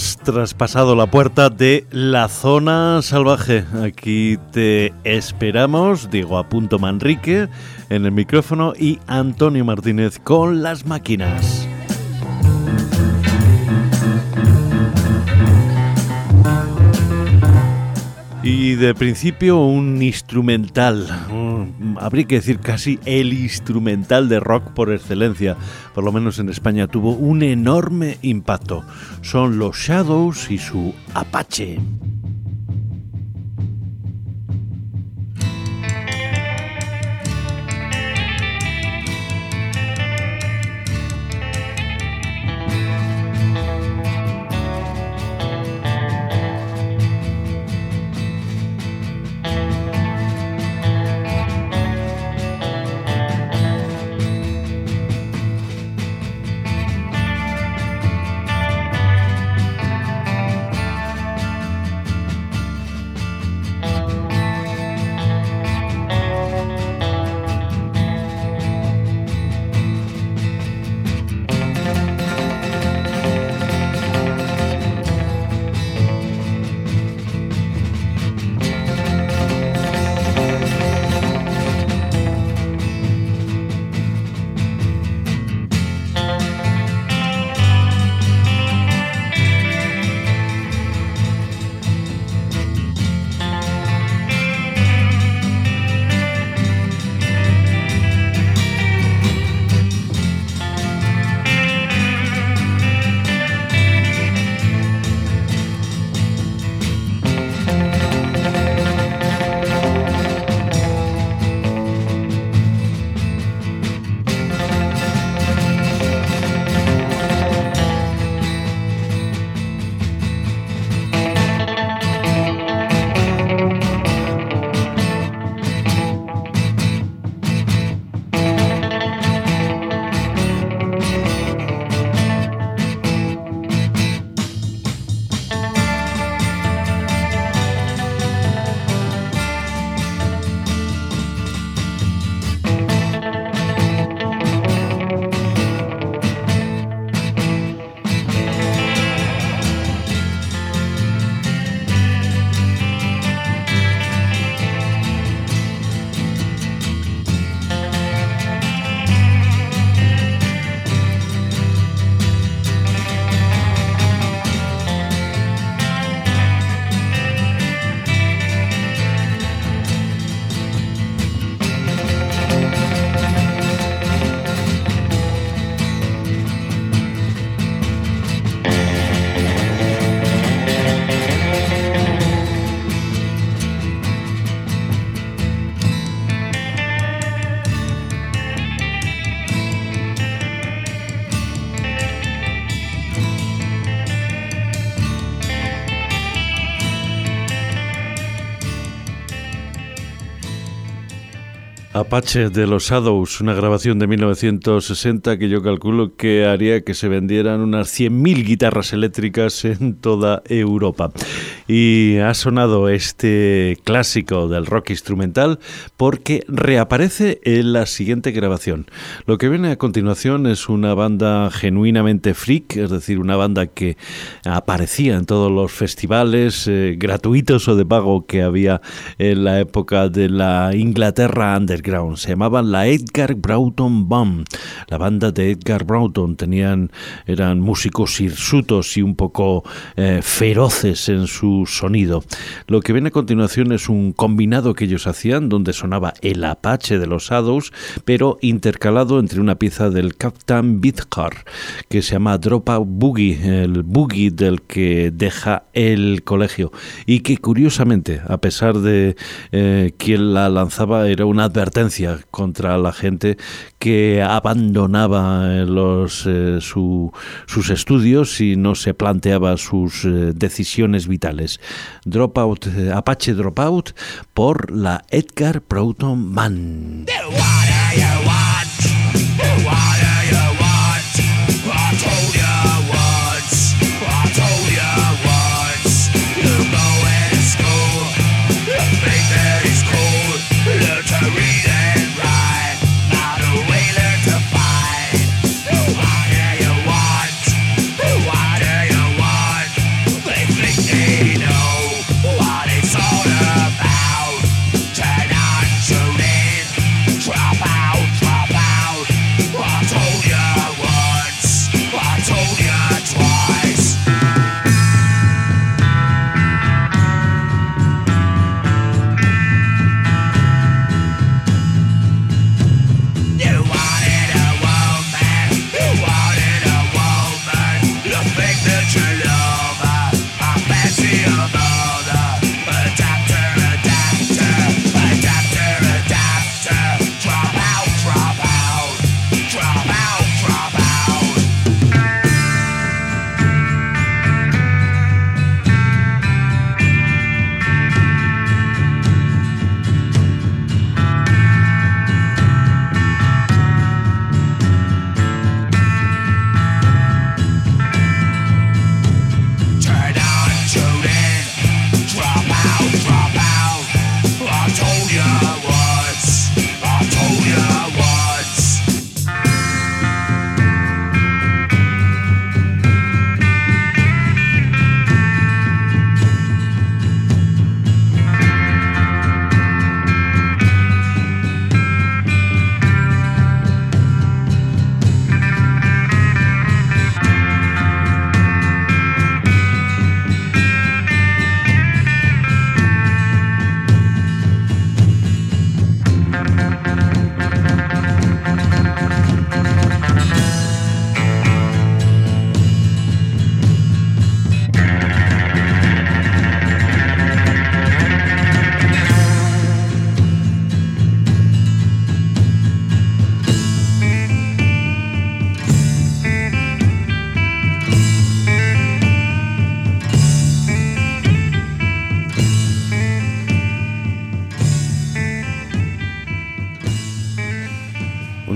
has traspasado la puerta de la zona salvaje. Aquí te esperamos, Diego Apunto Manrique en el micrófono y Antonio Martínez con las máquinas. Y de principio un instrumental, habría que decir casi el instrumental de rock por excelencia, por lo menos en España tuvo un enorme impacto. Son los Shadows y su Apache. Apache de los Shadows, una grabación de 1960 que yo calculo que haría que se vendieran unas 100.000 guitarras eléctricas en toda Europa. Y ha sonado este clásico del rock instrumental porque reaparece en la siguiente grabación. Lo que viene a continuación es una banda genuinamente freak, es decir, una banda que aparecía en todos los festivales eh, gratuitos o de pago que había en la época de la Inglaterra underground se llamaban la Edgar Broughton Band. La banda de Edgar Broughton tenían, eran músicos hirsutos y un poco eh, feroces en su sonido. Lo que viene a continuación es un combinado que ellos hacían donde sonaba el Apache de los Shadows, pero intercalado entre una pieza del Captain Bithcar que se llama Dropout Boogie, el boogie del que deja el colegio y que curiosamente, a pesar de eh, quien la lanzaba, era una advertencia contra la gente que abandonaba eh, los, eh, sus estudios y no se planteaba sus eh, decisiones vitales. Dropout, Apache Dropout por la Edgar Broughton Man.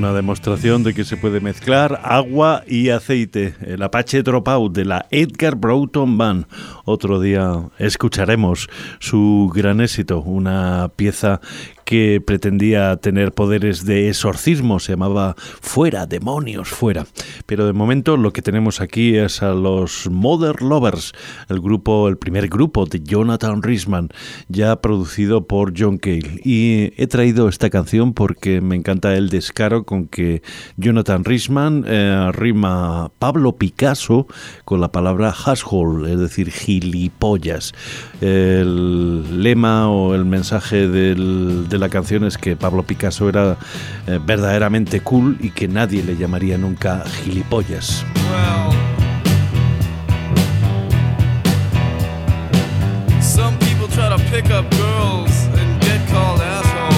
Una demostración de que se puede mezclar agua y aceite. El Apache Dropout de la Edgar Broughton Band. Otro día escucharemos su gran éxito, una pieza que pretendía tener poderes de exorcismo, se llamaba Fuera, demonios, fuera. Pero de momento lo que tenemos aquí es a los Mother Lovers, el grupo, el primer grupo de Jonathan Risman, ya producido por John Cale. Y he traído esta canción porque me encanta el descaro con que Jonathan Risman eh, rima Pablo Picasso con la palabra asshole, es decir, gilipollas. El lema o el mensaje del de la canción es que Pablo Picasso era eh, verdaderamente cool y que nadie le llamaría nunca gilipollas. To pick up girls and get called asshole.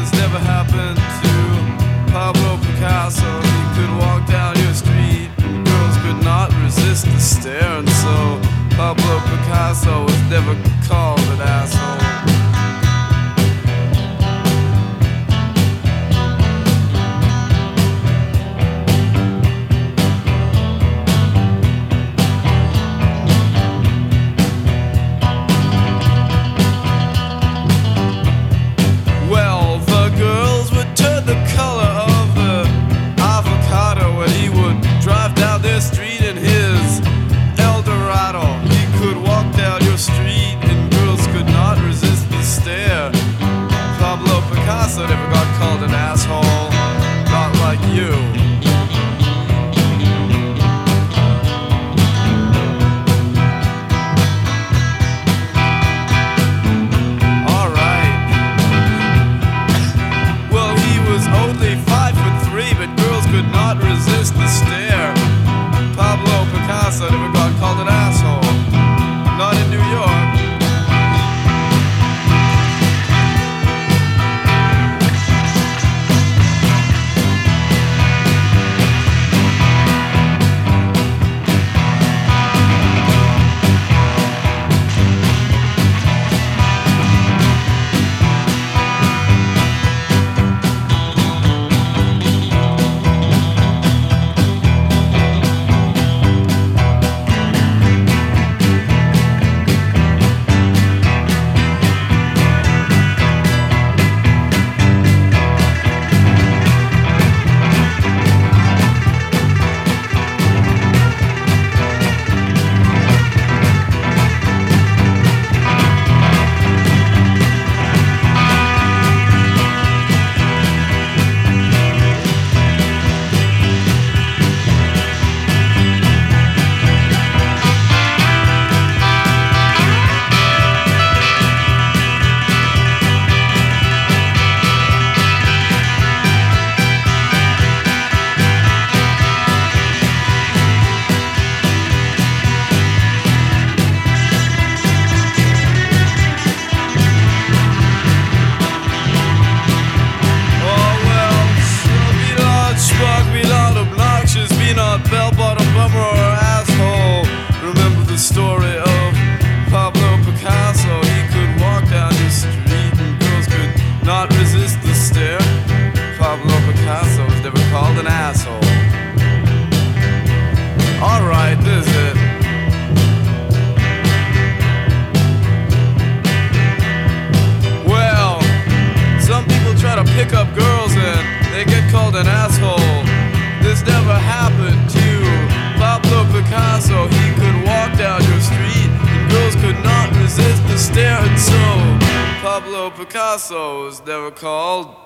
This never happened to Pablo Picasso. He could walk down your street, girls could not resist the stare, and so Pablo Picasso was never called an asshole. Pablo Picasso's, they were called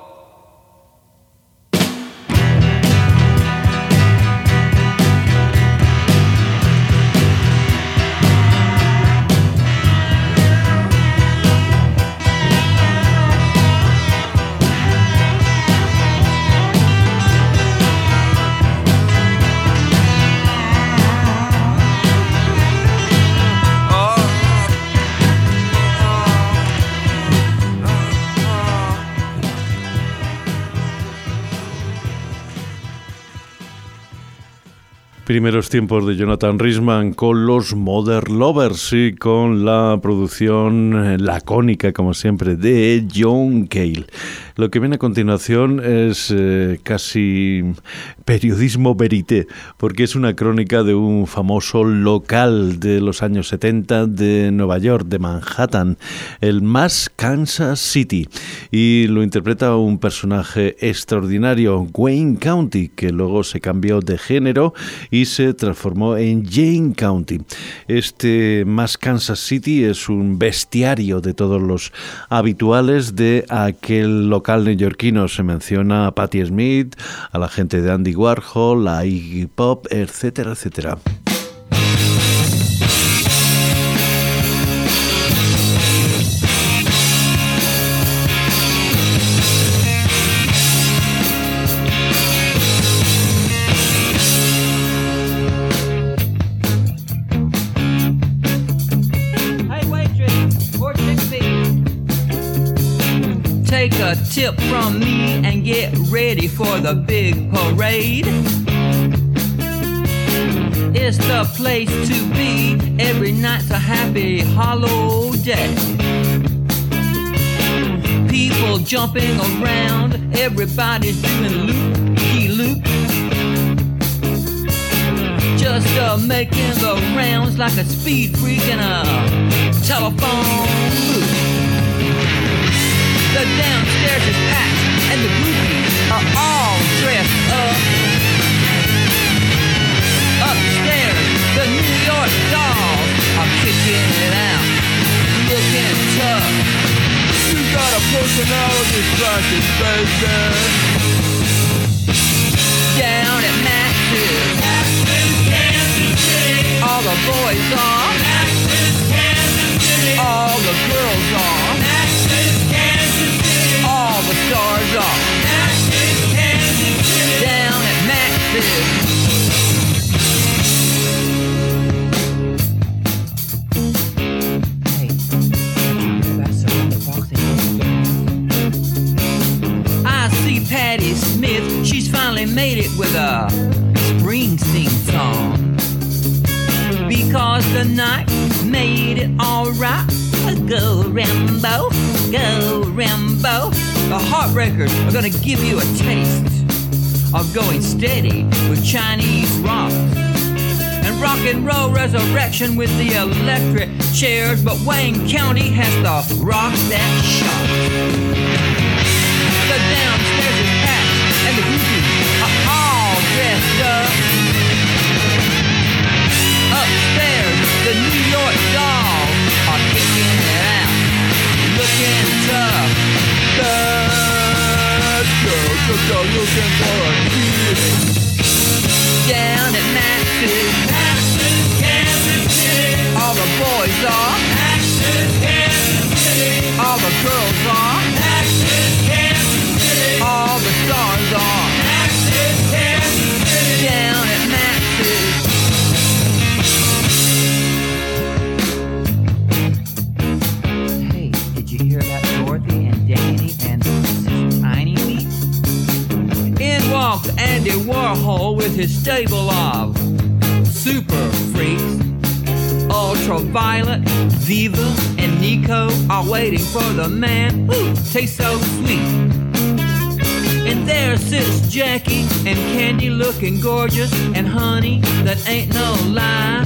Primeros tiempos de Jonathan Risman con los Mother Lovers y con la producción lacónica, como siempre, de John Cale. Lo que viene a continuación es eh, casi periodismo verité, porque es una crónica de un famoso local de los años 70 de Nueva York, de Manhattan, el más Kansas City, y lo interpreta un personaje extraordinario, Wayne County, que luego se cambió de género y se transformó en Jane County. Este más Kansas City es un bestiario de todos los habituales de aquel local neoyorquino se menciona a Patti Smith, a la gente de Andy Warhol, a Iggy Pop, etcétera, etcétera. Tip from me and get ready for the big parade. It's the place to be. Every night's a happy holiday. People jumping around, everybody's doing loop-de-loop. Just uh, making the rounds like a speed freak in a telephone booth. The downstairs is packed, and the groupies are all dressed up. Upstairs, the New York dolls are kicking it out, looking tough. You got a personality crisis, baby. Down at Max's, all the boys are, all the girls are off. Down at Max's. I see Patti Smith, she's finally made it with a Springsteen song. Because the night made it alright. Go Rambo, go Rambo. The Heartbreakers are gonna give you a taste of going steady with Chinese rock. And rock and roll resurrection with the electric chairs, but Wayne County has the rock that shot. The downstairs is packed, and the groupies are all dressed up. Upstairs, the New York dolls are kicking it out, looking tough. A kid. Down at Kansas City. All the boys are, Max's, Kansas City. All the girls are, Max's, Kansas City. All the stars are, Max's, Kansas City. Down at. Andy Warhol with his stable of super freaks. Ultraviolet, Viva, and Nico are waiting for the man who tastes so sweet. And there sits Jackie and Candy looking gorgeous, and honey, that ain't no lie.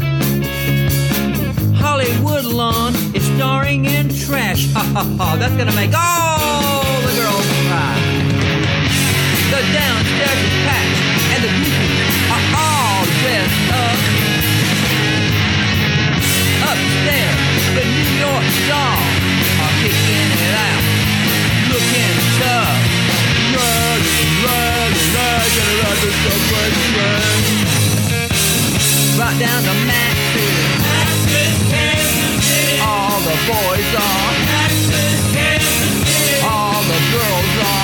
Hollywood Lawn is starring in trash. Ha ha ha, that's gonna make all the girls. The downstairs is packed, and the groupies are all dressed up. Upstairs, the New York dolls are kicking it out, looking tough. Running, running, running, running, running, running. Right down to Max's. All the boys are. All the girls are.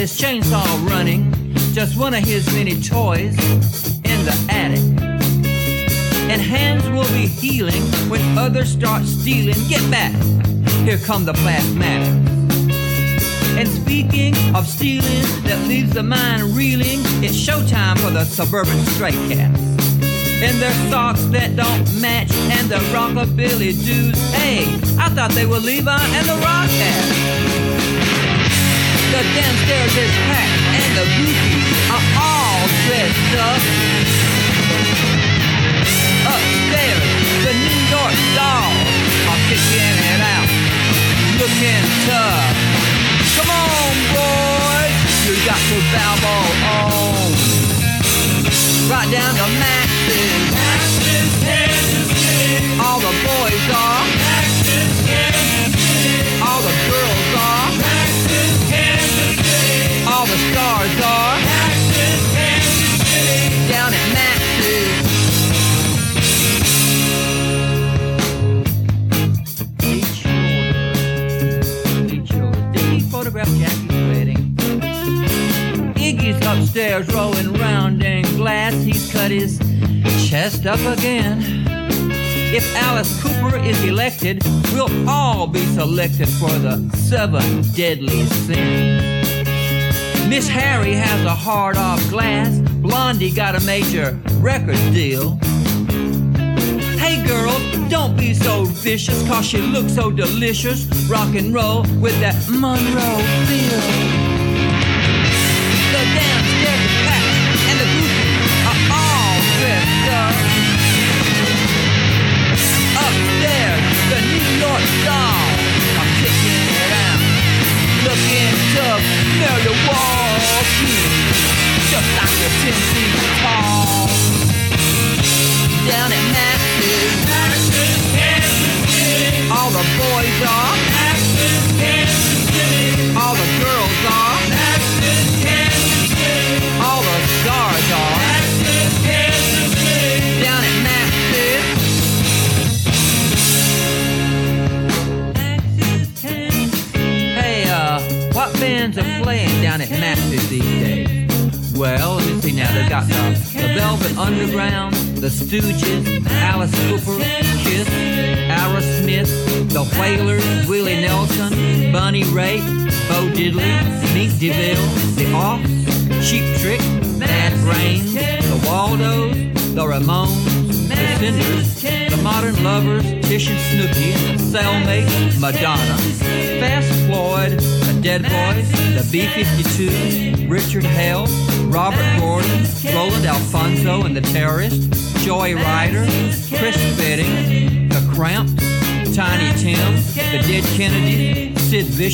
His chainsaw running just one of his many toys in the attic. And hands will be healing when others start stealing. Get back! Here come the plasmatics. And speaking of stealing that leaves the mind reeling, it's showtime for the suburban stray cats. In their socks that don't match and the rockabilly dudes. Hey, I thought they were Levi and the Rock Cats. The downstairs is packed and the groupies are all dressed up. Upstairs, the New York dolls are kicking it out, looking tough. Come on, boys, you got to bow on. Right down to Max's. Max's Kansas City. All the boys are. Max's Kansas City. All the girls are. Max's Kansas City. All the stars are. Upstairs rolling round in glass. He's cut his chest up again. If Alice Cooper is elected, we'll all be selected for the seven deadly sins. Miss Harry has a hard off glass. Blondie got a major record deal. Hey girls, don't be so vicious, cause she looks so delicious. Rock and roll with that Monroe feel.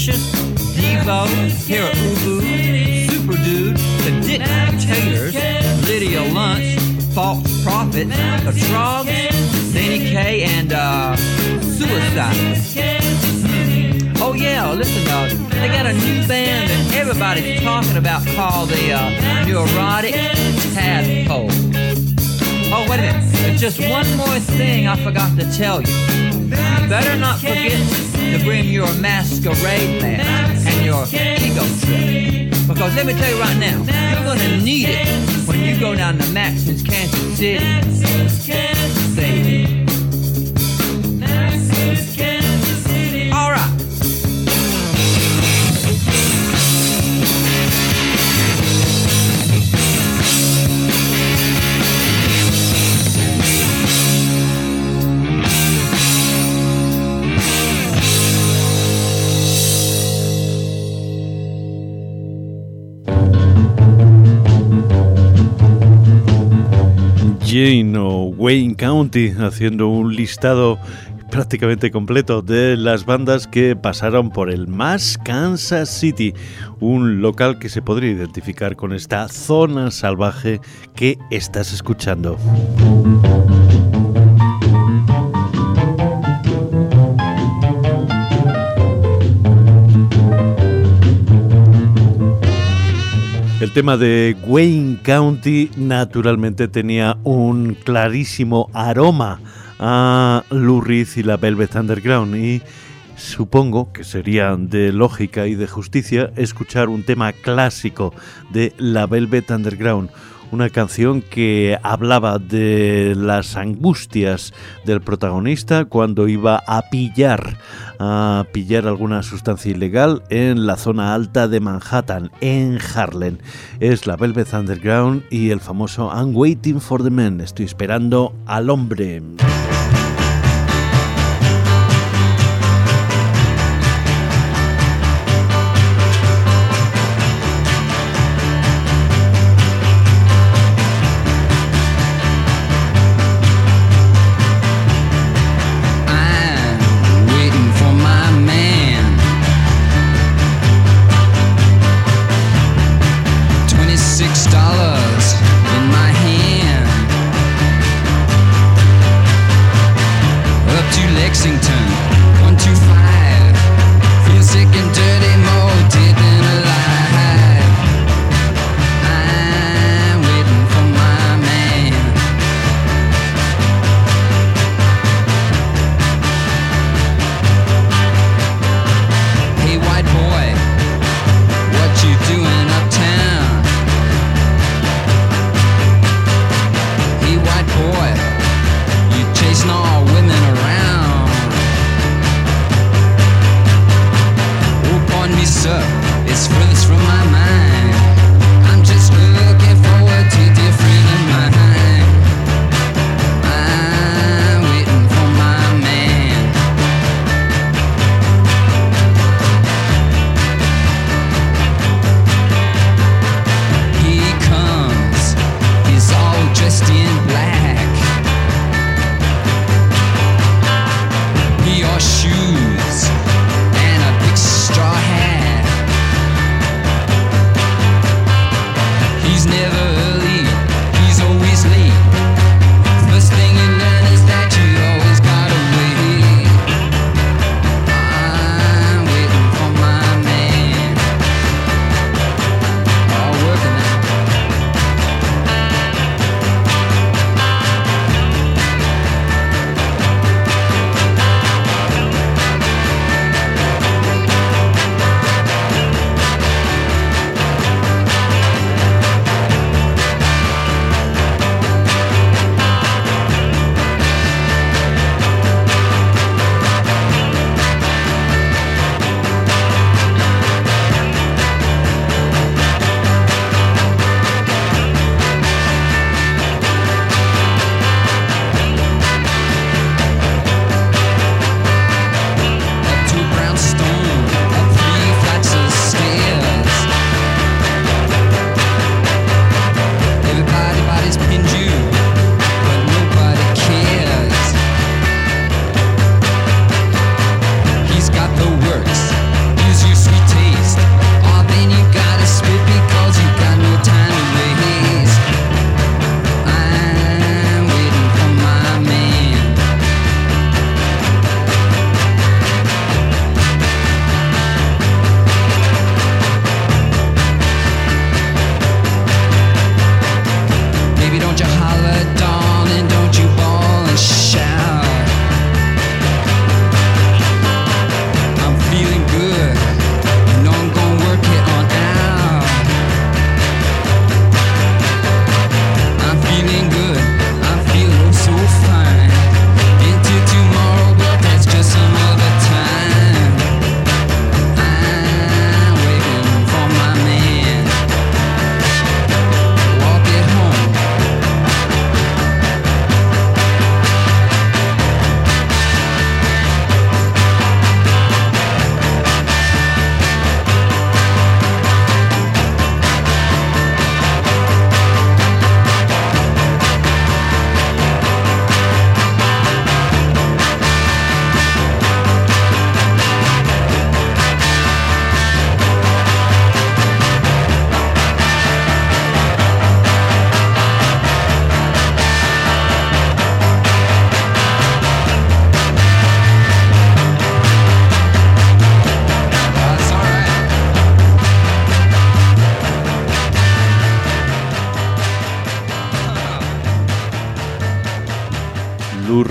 Sid Vicious, Devo, Hera Ubu, Super Dude, the Dick Taylors, Lydia Lunch, False Prophet, the Trogs, Danny Kaye, and uh, Suicide. Hmm. Oh yeah, listen, uh, they got a new band that everybody's talking about called the uh, Neurotic Tadpole. Oh wait a minute, just one more thing I forgot to tell you. You better not forget to bring your masquerade mask and your ego trip. Because let me tell you right now, you're gonna need it when you go down to Maxon's Kansas City. O Wayne County haciendo un listado prácticamente completo de las bandas que pasaron por el Mass Kansas City, un local que se podría identificar con esta zona salvaje que estás escuchando. tema de Wayne County naturalmente tenía un clarísimo aroma a Lou y la Velvet Underground. Y supongo que sería de lógica y de justicia escuchar un tema clásico de la Velvet Underground una canción que hablaba de las angustias del protagonista cuando iba a pillar, a pillar alguna sustancia ilegal en la zona alta de Manhattan, en Harlem. Es la Velvet Underground y el famoso I'm Waiting for the Man, estoy esperando al hombre.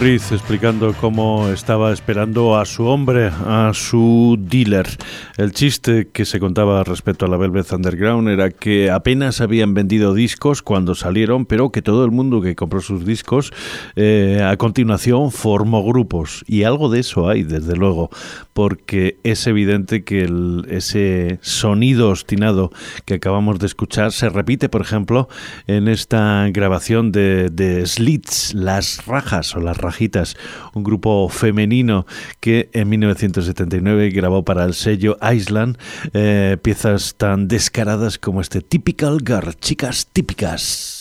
Explicando cómo estaba esperando a su hombre, a su dealer. El chiste que se contaba respecto a la Velvet Underground era que apenas habían vendido discos cuando salieron, pero que todo el mundo que compró sus discos eh, a continuación formó grupos. Y algo de eso hay, desde luego, porque es evidente que ese sonido obstinado que acabamos de escuchar se repite, por ejemplo, en esta grabación de, de Slits, Las Rajas o Las Un grupo femenino que en 1979 grabó para el sello Island eh, piezas tan descaradas como este Typical Girl, chicas típicas.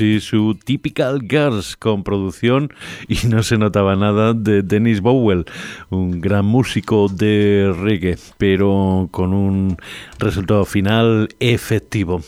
Y su Typical Girls con producción y no se notaba nada de Dennis Bowell, un gran músico de reggae, pero con un resultado final efectivo.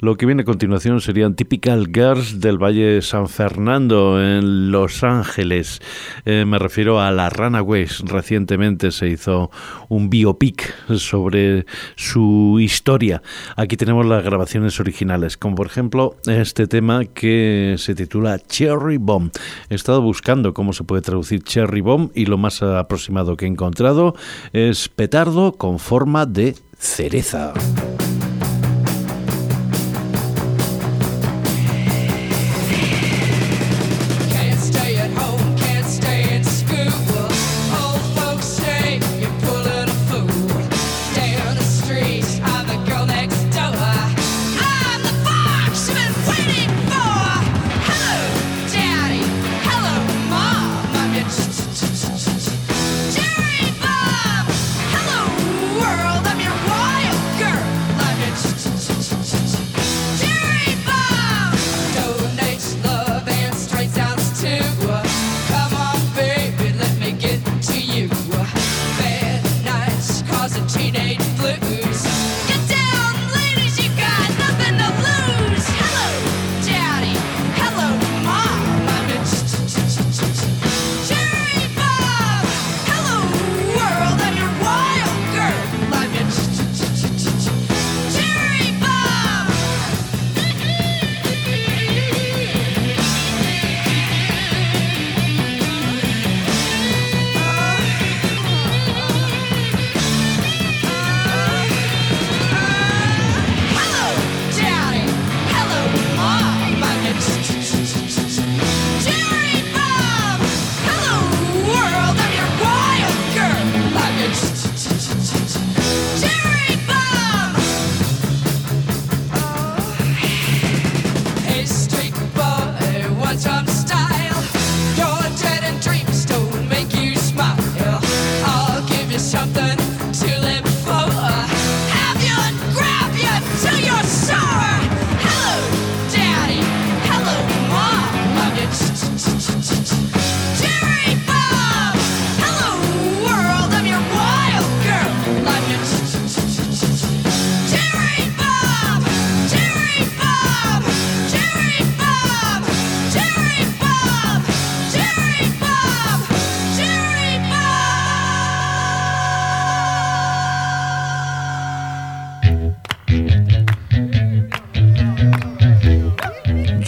Lo que viene a continuación serían Typical Girls del Valle San Fernando en Los Ángeles. Eh, me refiero a la Runaways. Recientemente se hizo un biopic sobre su historia. Aquí tenemos las grabaciones originales, como por ejemplo este tema que se titula Cherry Bomb. He estado buscando cómo se puede traducir Cherry Bomb y lo más aproximado que he encontrado es petardo con forma de cereza.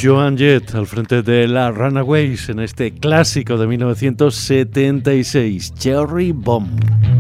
Joan Jett al frente de la Runaways en este clásico de 1976, Cherry Bomb.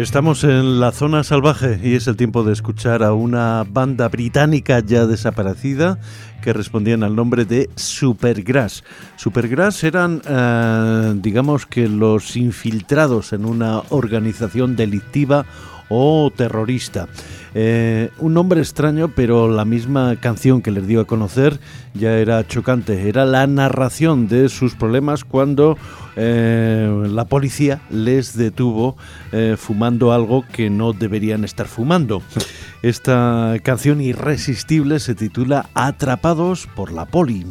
Estamos en la zona salvaje y es el tiempo de escuchar a una banda británica ya desaparecida que respondían al nombre de Supergrass. Supergrass eran, eh, digamos que los infiltrados en una organización delictiva o terrorista. Eh, un nombre extraño, pero la misma canción que les dio a conocer ya era chocante. Era la narración de sus problemas cuando eh, la policía les detuvo eh, fumando algo que no deberían estar fumando. Esta canción irresistible se titula Atrapados por la poli.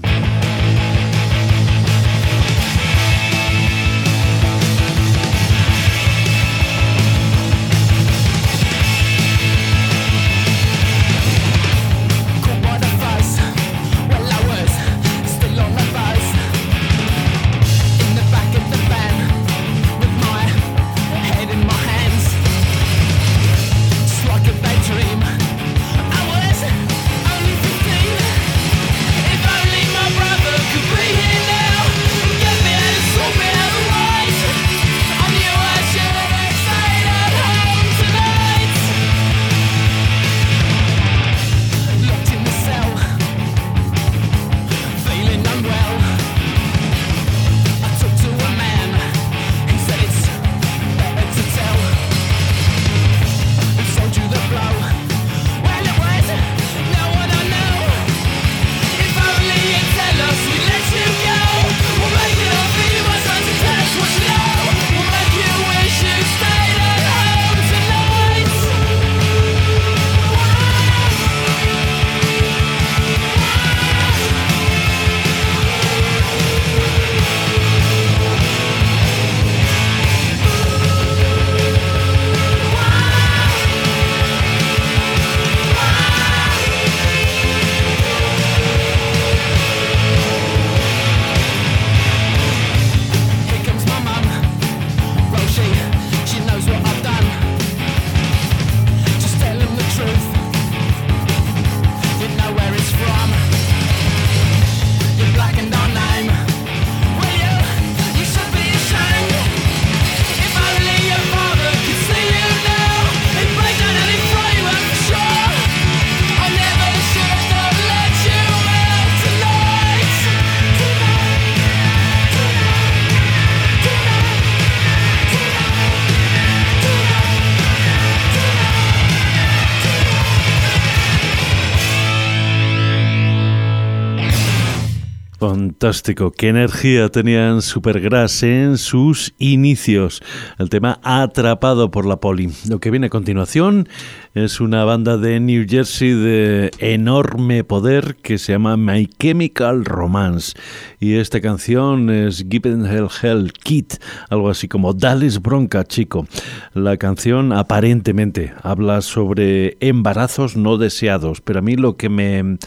Fantástico. Qué energía tenían Supergrass en sus inicios. El tema Atrapado por la Poli. Lo que viene a continuación es una banda de New Jersey de enorme poder que se llama My Chemical Romance. Y esta canción es Given Hell Hell Kit, algo así como Dales Bronca, chico. La canción aparentemente habla sobre embarazos no deseados, pero a mí lo que me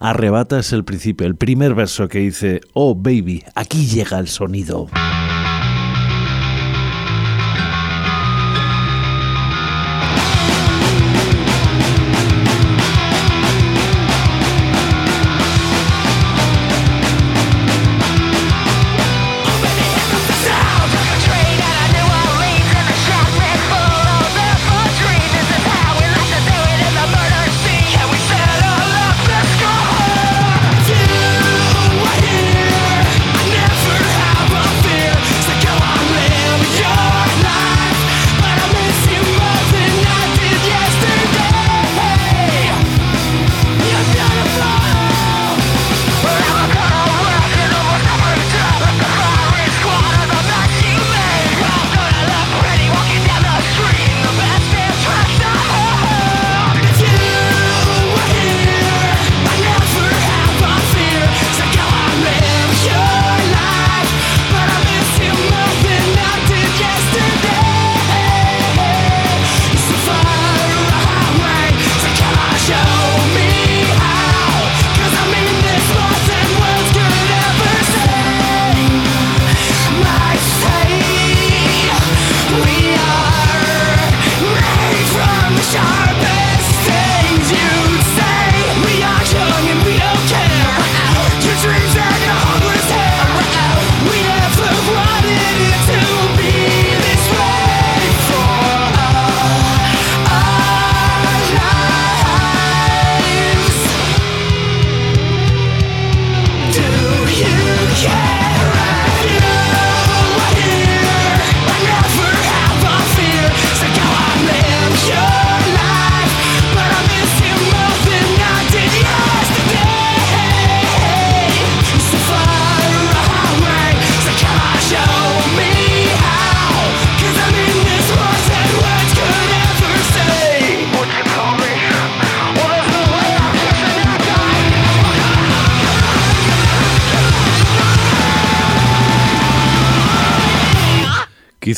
arrebata es el principio, el primer verso que dice, oh baby, aquí llega el sonido.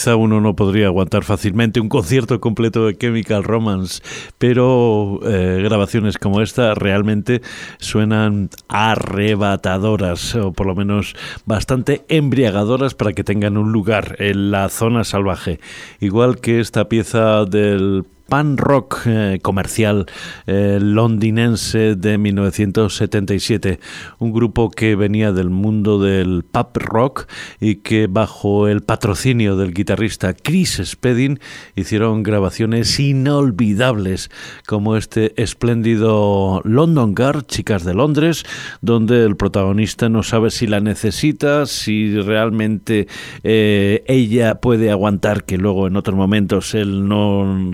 Quizá uno no podría aguantar fácilmente un concierto completo de Chemical Romance, pero eh, grabaciones como esta realmente suenan arrebatadoras, o por lo menos bastante embriagadoras para que tengan un lugar en la zona salvaje. Igual que esta pieza del pan rock eh, comercial eh, londinense de 1977, un grupo que venía del mundo del pop rock y que bajo el patrocinio del guitarrista Chris Spedding hicieron grabaciones inolvidables como este espléndido London Girl, Chicas de Londres, donde el protagonista no sabe si la necesita, si realmente eh, ella puede aguantar que luego en otros momentos él no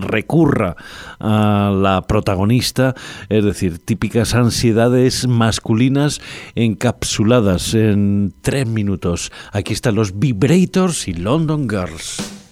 a la protagonista, es decir, típicas ansiedades masculinas encapsuladas en tres minutos. Aquí están los Vibrators y London Girls.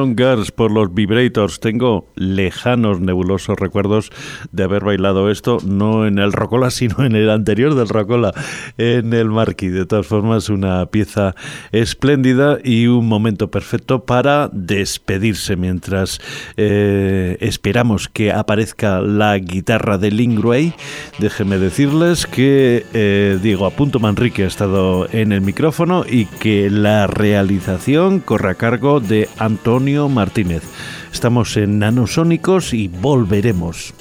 London Por los Vibrators. Tengo lejanos, nebulosos recuerdos de haber bailado esto, no en el Rocola, sino en el anterior del Rocola, en el Marquis. De todas formas, una pieza espléndida y un momento perfecto para despedirse mientras eh, esperamos que aparezca la guitarra de Lingway. Déjenme decirles que eh, Diego Apunto Manrique ha estado en el micrófono y que la realización corre a cargo de Antonio Martínez. Estamos en Nanosónicos y volveremos.